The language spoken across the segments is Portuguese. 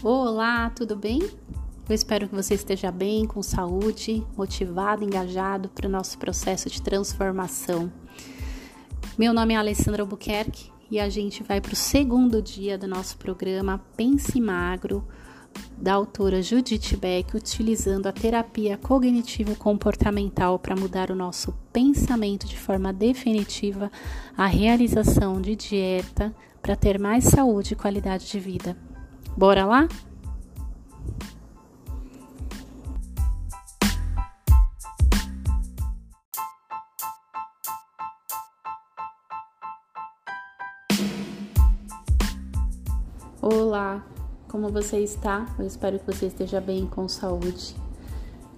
Olá, tudo bem? Eu espero que você esteja bem, com saúde, motivado, engajado para o nosso processo de transformação. Meu nome é Alessandra Albuquerque e a gente vai para o segundo dia do nosso programa Pense Magro, da autora Judith Beck, utilizando a terapia cognitivo-comportamental para mudar o nosso pensamento de forma definitiva, a realização de dieta para ter mais saúde e qualidade de vida. Bora lá? Olá, como você está? Eu espero que você esteja bem, com saúde,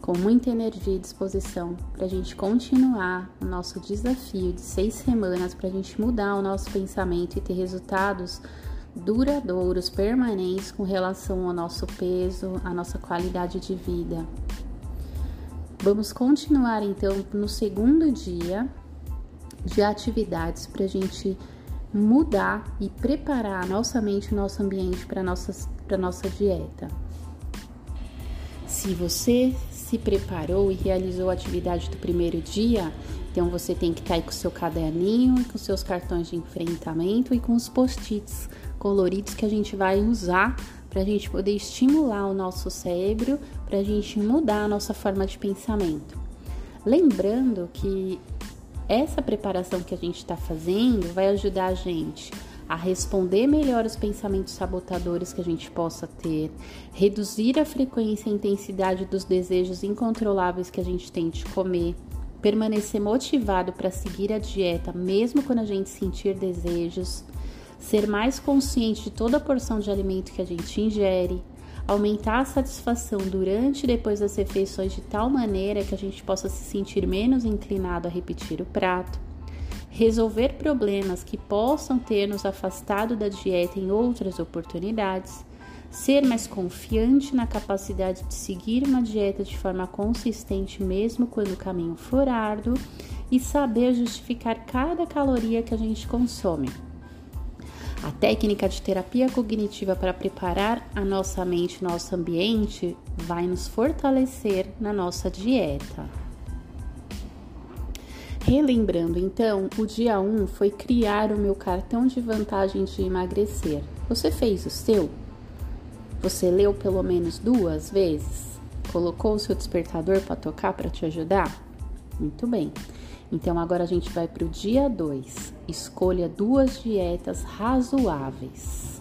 com muita energia e disposição para a gente continuar o nosso desafio de seis semanas para a gente mudar o nosso pensamento e ter resultados duradouros, permanentes com relação ao nosso peso, à nossa qualidade de vida. Vamos continuar então no segundo dia de atividades para a gente mudar e preparar a nossa mente, o nosso ambiente para nossa para nossa dieta. Se você se preparou e realizou a atividade do primeiro dia, então você tem que estar tá aí com o seu caderninho, com seus cartões de enfrentamento e com os post-its coloridos que a gente vai usar para a gente poder estimular o nosso cérebro, para a gente mudar a nossa forma de pensamento. Lembrando que essa preparação que a gente está fazendo vai ajudar a gente a responder melhor os pensamentos sabotadores que a gente possa ter, reduzir a frequência e intensidade dos desejos incontroláveis que a gente tem de comer, permanecer motivado para seguir a dieta mesmo quando a gente sentir desejos ser mais consciente de toda a porção de alimento que a gente ingere, aumentar a satisfação durante e depois das refeições de tal maneira que a gente possa se sentir menos inclinado a repetir o prato, resolver problemas que possam ter nos afastado da dieta em outras oportunidades, ser mais confiante na capacidade de seguir uma dieta de forma consistente mesmo quando o caminho for árduo e saber justificar cada caloria que a gente consome. A técnica de terapia cognitiva para preparar a nossa mente, nosso ambiente, vai nos fortalecer na nossa dieta. Relembrando, então, o dia 1 foi criar o meu cartão de vantagem de emagrecer. Você fez o seu? Você leu pelo menos duas vezes? Colocou o seu despertador para tocar para te ajudar? Muito bem. Então agora a gente vai para o dia 2. Escolha duas dietas razoáveis.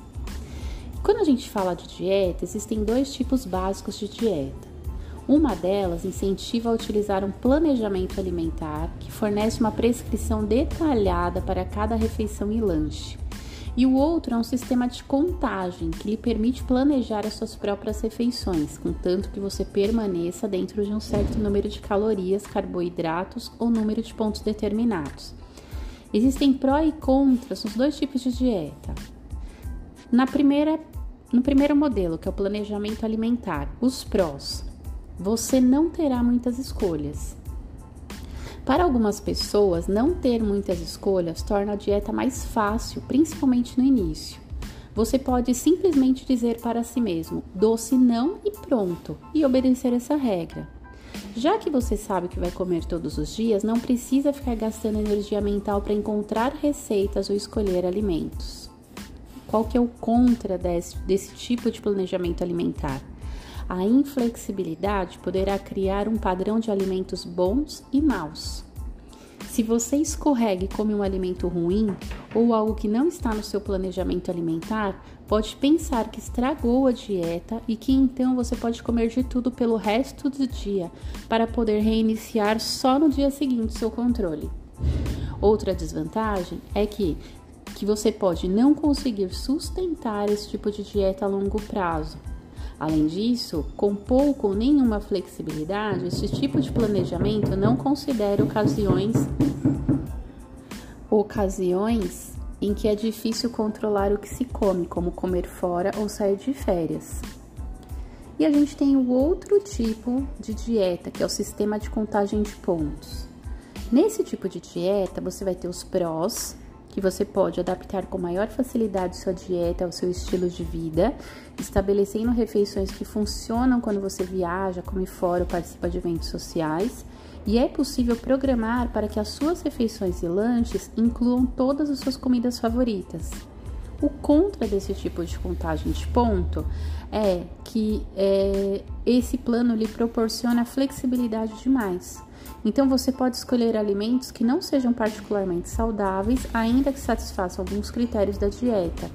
Quando a gente fala de dieta, existem dois tipos básicos de dieta. Uma delas incentiva a utilizar um planejamento alimentar que fornece uma prescrição detalhada para cada refeição e lanche. E o outro é um sistema de contagem que lhe permite planejar as suas próprias refeições, contanto que você permaneça dentro de um certo número de calorias, carboidratos ou número de pontos determinados. Existem pró e contras nos dois tipos de dieta. Na primeira, no primeiro modelo, que é o planejamento alimentar, os prós. Você não terá muitas escolhas. Para algumas pessoas, não ter muitas escolhas torna a dieta mais fácil, principalmente no início. Você pode simplesmente dizer para si mesmo: doce não e pronto, e obedecer essa regra. Já que você sabe que vai comer todos os dias, não precisa ficar gastando energia mental para encontrar receitas ou escolher alimentos. Qual que é o contra desse, desse tipo de planejamento alimentar? A inflexibilidade poderá criar um padrão de alimentos bons e maus. Se você escorrega e come um alimento ruim ou algo que não está no seu planejamento alimentar, pode pensar que estragou a dieta e que então você pode comer de tudo pelo resto do dia para poder reiniciar só no dia seguinte seu controle. Outra desvantagem é que que você pode não conseguir sustentar esse tipo de dieta a longo prazo Além disso, com pouco ou nenhuma flexibilidade, esse tipo de planejamento não considera ocasiões ocasiões em que é difícil controlar o que se come, como comer fora ou sair de férias. E a gente tem o outro tipo de dieta, que é o sistema de contagem de pontos. Nesse tipo de dieta, você vai ter os prós, que você pode adaptar com maior facilidade sua dieta ao seu estilo de vida, estabelecendo refeições que funcionam quando você viaja, come fora ou participa de eventos sociais. E é possível programar para que as suas refeições e lanches incluam todas as suas comidas favoritas. O contra desse tipo de contagem de ponto é que é, esse plano lhe proporciona flexibilidade demais. Então você pode escolher alimentos que não sejam particularmente saudáveis, ainda que satisfaçam alguns critérios da dieta.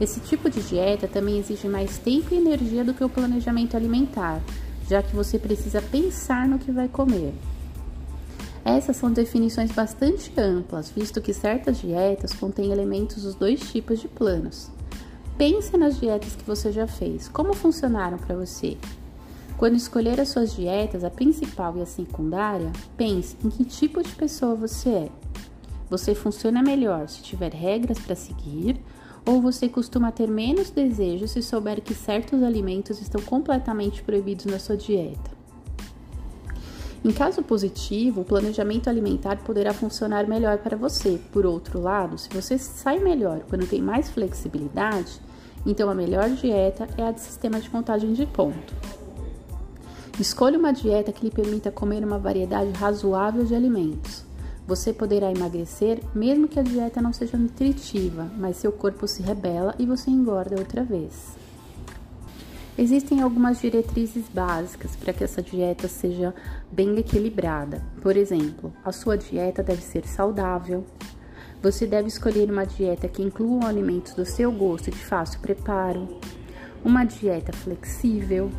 Esse tipo de dieta também exige mais tempo e energia do que o planejamento alimentar, já que você precisa pensar no que vai comer. Essas são definições bastante amplas, visto que certas dietas contêm elementos dos dois tipos de planos. Pense nas dietas que você já fez, como funcionaram para você? Quando escolher as suas dietas, a principal e a secundária, pense em que tipo de pessoa você é. Você funciona melhor se tiver regras para seguir, ou você costuma ter menos desejo se souber que certos alimentos estão completamente proibidos na sua dieta. Em caso positivo, o planejamento alimentar poderá funcionar melhor para você. Por outro lado, se você sai melhor quando tem mais flexibilidade, então a melhor dieta é a de sistema de contagem de ponto. Escolha uma dieta que lhe permita comer uma variedade razoável de alimentos. Você poderá emagrecer mesmo que a dieta não seja nutritiva, mas seu corpo se rebela e você engorda outra vez. Existem algumas diretrizes básicas para que essa dieta seja bem equilibrada. Por exemplo, a sua dieta deve ser saudável. Você deve escolher uma dieta que inclua alimentos do seu gosto e de fácil preparo. Uma dieta flexível,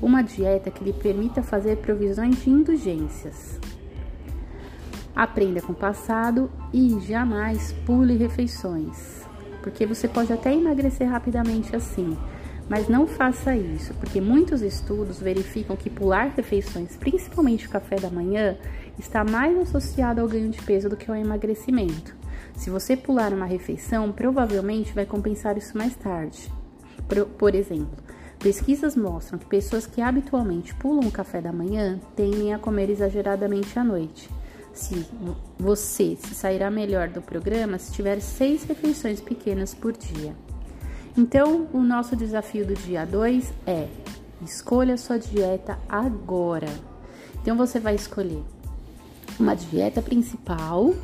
uma dieta que lhe permita fazer provisões de indulgências. Aprenda com o passado e jamais pule refeições, porque você pode até emagrecer rapidamente assim, mas não faça isso, porque muitos estudos verificam que pular refeições, principalmente o café da manhã, está mais associado ao ganho de peso do que ao emagrecimento. Se você pular uma refeição, provavelmente vai compensar isso mais tarde. Por, exemplo, Pesquisas mostram que pessoas que habitualmente pulam o café da manhã tendem a comer exageradamente à noite. Se você se sairá melhor do programa se tiver seis refeições pequenas por dia. Então, o nosso desafio do dia 2 é: escolha sua dieta agora. Então, você vai escolher uma dieta principal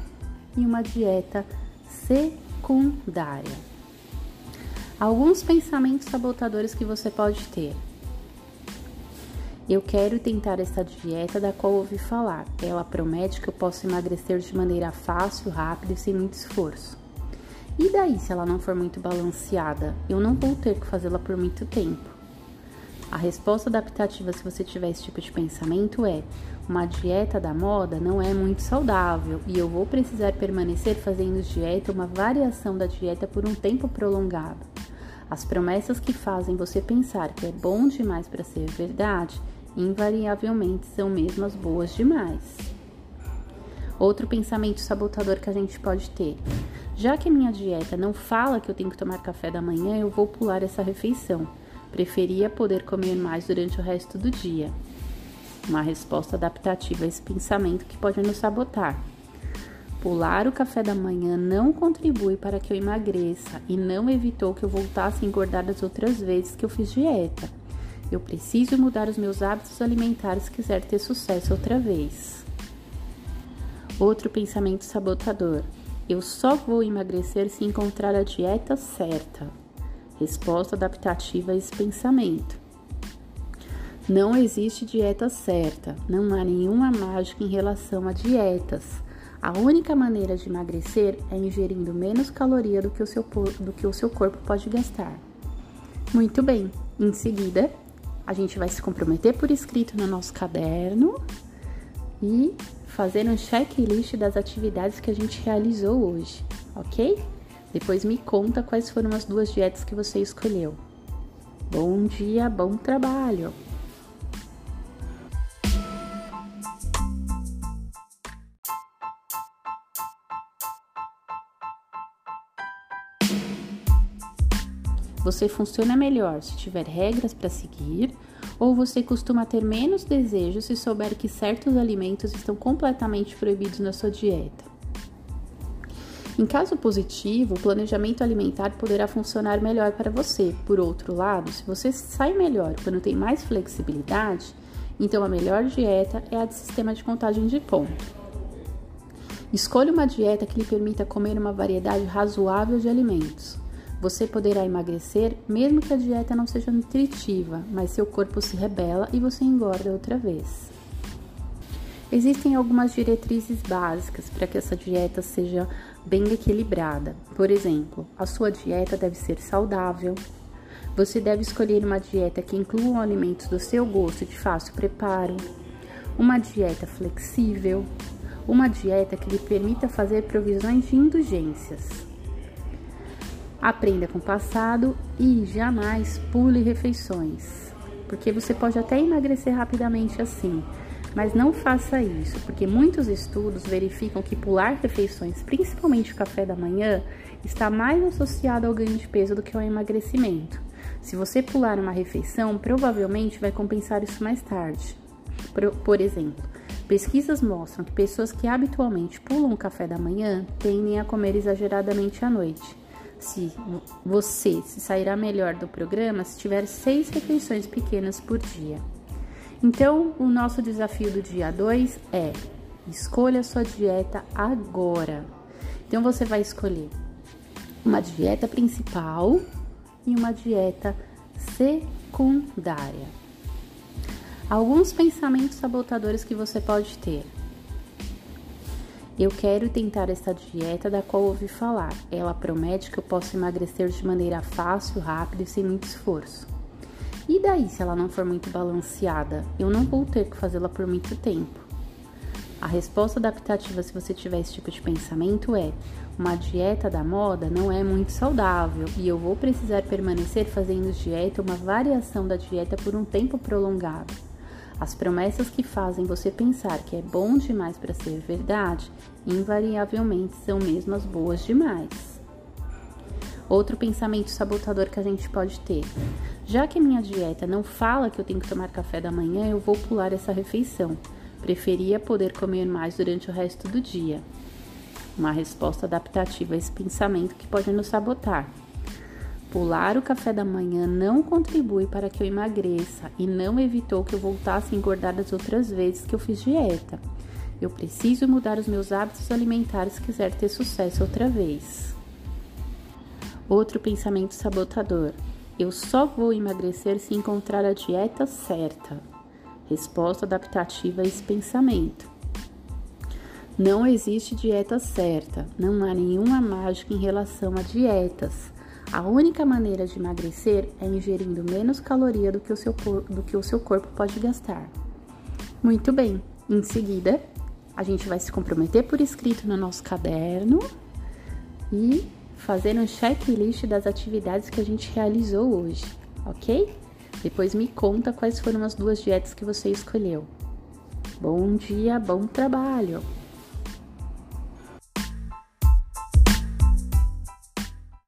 e uma dieta secundária. Alguns pensamentos sabotadores que você pode ter. Eu quero tentar essa dieta da qual ouvi falar. Ela promete que eu posso emagrecer de maneira fácil, rápida e sem muito esforço. E daí, se ela não for muito balanceada? Eu não vou ter que fazê-la por muito tempo. A resposta adaptativa, se você tiver esse tipo de pensamento, é: uma dieta da moda não é muito saudável e eu vou precisar permanecer fazendo dieta, uma variação da dieta por um tempo prolongado. As promessas que fazem você pensar que é bom demais para ser verdade, invariavelmente são mesmo as boas demais. Outro pensamento sabotador que a gente pode ter. Já que minha dieta não fala que eu tenho que tomar café da manhã, eu vou pular essa refeição. Preferia poder comer mais durante o resto do dia. Uma resposta adaptativa a esse pensamento que pode nos sabotar. Pular o café da manhã não contribui para que eu emagreça e não evitou que eu voltasse a engordar as outras vezes que eu fiz dieta. Eu preciso mudar os meus hábitos alimentares se quiser ter sucesso outra vez. Outro pensamento sabotador. Eu só vou emagrecer se encontrar a dieta certa. Resposta adaptativa a esse pensamento. Não existe dieta certa, não há nenhuma mágica em relação a dietas. A única maneira de emagrecer é ingerindo menos caloria do que o seu, do que o seu corpo pode gastar. Muito bem, em seguida a gente vai se comprometer por escrito no nosso caderno e fazer um checklist das atividades que a gente realizou hoje, ok? Depois me conta quais foram as duas dietas que você escolheu. Bom dia, bom trabalho! Você funciona melhor se tiver regras para seguir, ou você costuma ter menos desejo se souber que certos alimentos estão completamente proibidos na sua dieta? Em caso positivo, o planejamento alimentar poderá funcionar melhor para você. Por outro lado, se você sai melhor quando tem mais flexibilidade, então a melhor dieta é a de sistema de contagem de ponto. Escolha uma dieta que lhe permita comer uma variedade razoável de alimentos. Você poderá emagrecer mesmo que a dieta não seja nutritiva, mas seu corpo se rebela e você engorda outra vez. Existem algumas diretrizes básicas para que essa dieta seja bem equilibrada. Por exemplo, a sua dieta deve ser saudável. Você deve escolher uma dieta que inclua alimentos do seu gosto e de fácil preparo. Uma dieta flexível, uma dieta que lhe permita fazer provisões de indulgências. Aprenda com o passado e jamais pule refeições, porque você pode até emagrecer rapidamente assim, mas não faça isso, porque muitos estudos verificam que pular refeições, principalmente o café da manhã, está mais associado ao ganho de peso do que ao emagrecimento. Se você pular uma refeição, provavelmente vai compensar isso mais tarde. Por, por exemplo, Pesquisas mostram que pessoas que habitualmente pulam o café da manhã tendem a comer exageradamente à noite. Se você se sairá melhor do programa se tiver seis refeições pequenas por dia. Então, o nosso desafio do dia 2 é: escolha sua dieta agora. Então, você vai escolher uma dieta principal e uma dieta secundária. Alguns pensamentos sabotadores que você pode ter. Eu quero tentar esta dieta da qual ouvi falar. Ela promete que eu posso emagrecer de maneira fácil, rápida e sem muito esforço. E daí, se ela não for muito balanceada? Eu não vou ter que fazê-la por muito tempo. A resposta adaptativa, se você tiver esse tipo de pensamento, é: uma dieta da moda não é muito saudável e eu vou precisar permanecer fazendo dieta, uma variação da dieta por um tempo prolongado. As promessas que fazem você pensar que é bom demais para ser verdade, invariavelmente são mesmo as boas demais. Outro pensamento sabotador que a gente pode ter: já que minha dieta não fala que eu tenho que tomar café da manhã, eu vou pular essa refeição. Preferia poder comer mais durante o resto do dia. Uma resposta adaptativa a esse pensamento que pode nos sabotar. Pular o café da manhã não contribui para que eu emagreça e não evitou que eu voltasse a engordar as outras vezes que eu fiz dieta. Eu preciso mudar os meus hábitos alimentares se quiser ter sucesso outra vez. Outro pensamento sabotador. Eu só vou emagrecer se encontrar a dieta certa. Resposta adaptativa a esse pensamento. Não existe dieta certa, não há nenhuma mágica em relação a dietas. A única maneira de emagrecer é ingerindo menos caloria do que o seu, do que o seu corpo pode gastar. Muito bem, em seguida, a gente vai se comprometer por escrito no nosso caderno e fazer um checklist das atividades que a gente realizou hoje, ok? Depois me conta quais foram as duas dietas que você escolheu. Bom dia, bom trabalho!